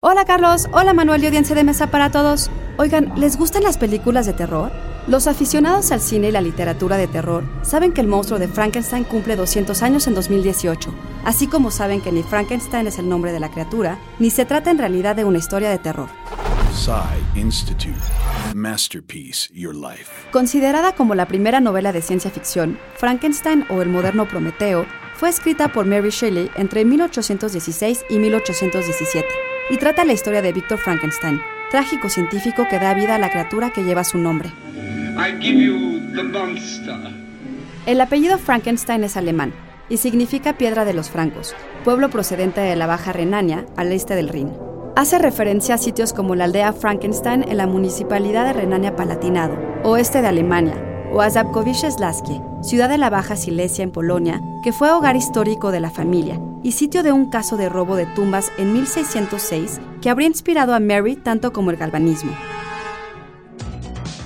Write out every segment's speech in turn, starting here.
Hola Carlos, hola Manuel y audiencia de mesa para todos. Oigan, ¿les gustan las películas de terror? Los aficionados al cine y la literatura de terror saben que el monstruo de Frankenstein cumple 200 años en 2018, así como saben que ni Frankenstein es el nombre de la criatura, ni se trata en realidad de una historia de terror. Institute. Masterpiece, Your Life. Considerada como la primera novela de ciencia ficción, Frankenstein o el moderno Prometeo fue escrita por Mary Shelley entre 1816 y 1817 y trata la historia de Victor Frankenstein, trágico científico que da vida a la criatura que lleva su nombre. El apellido Frankenstein es alemán y significa piedra de los francos, pueblo procedente de la Baja Renania, al este del Rin. Hace referencia a sitios como la aldea Frankenstein en la municipalidad de Renania-Palatinado, oeste de Alemania, o a ciudad de la Baja Silesia en Polonia, que fue hogar histórico de la familia y sitio de un caso de robo de tumbas en 1606 que habría inspirado a Mary tanto como el galvanismo.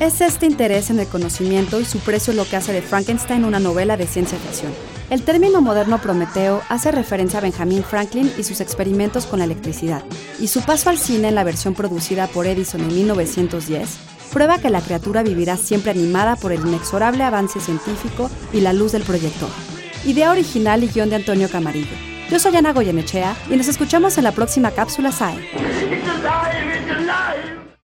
Es este interés en el conocimiento y su precio lo que hace de Frankenstein una novela de ciencia ficción. El término moderno Prometeo hace referencia a Benjamin Franklin y sus experimentos con la electricidad, y su paso al cine en la versión producida por Edison en 1910 prueba que la criatura vivirá siempre animada por el inexorable avance científico y la luz del proyector. Idea original y guion de Antonio Camarillo. Yo soy Ana Goyenechea y nos escuchamos en la próxima cápsula SAE.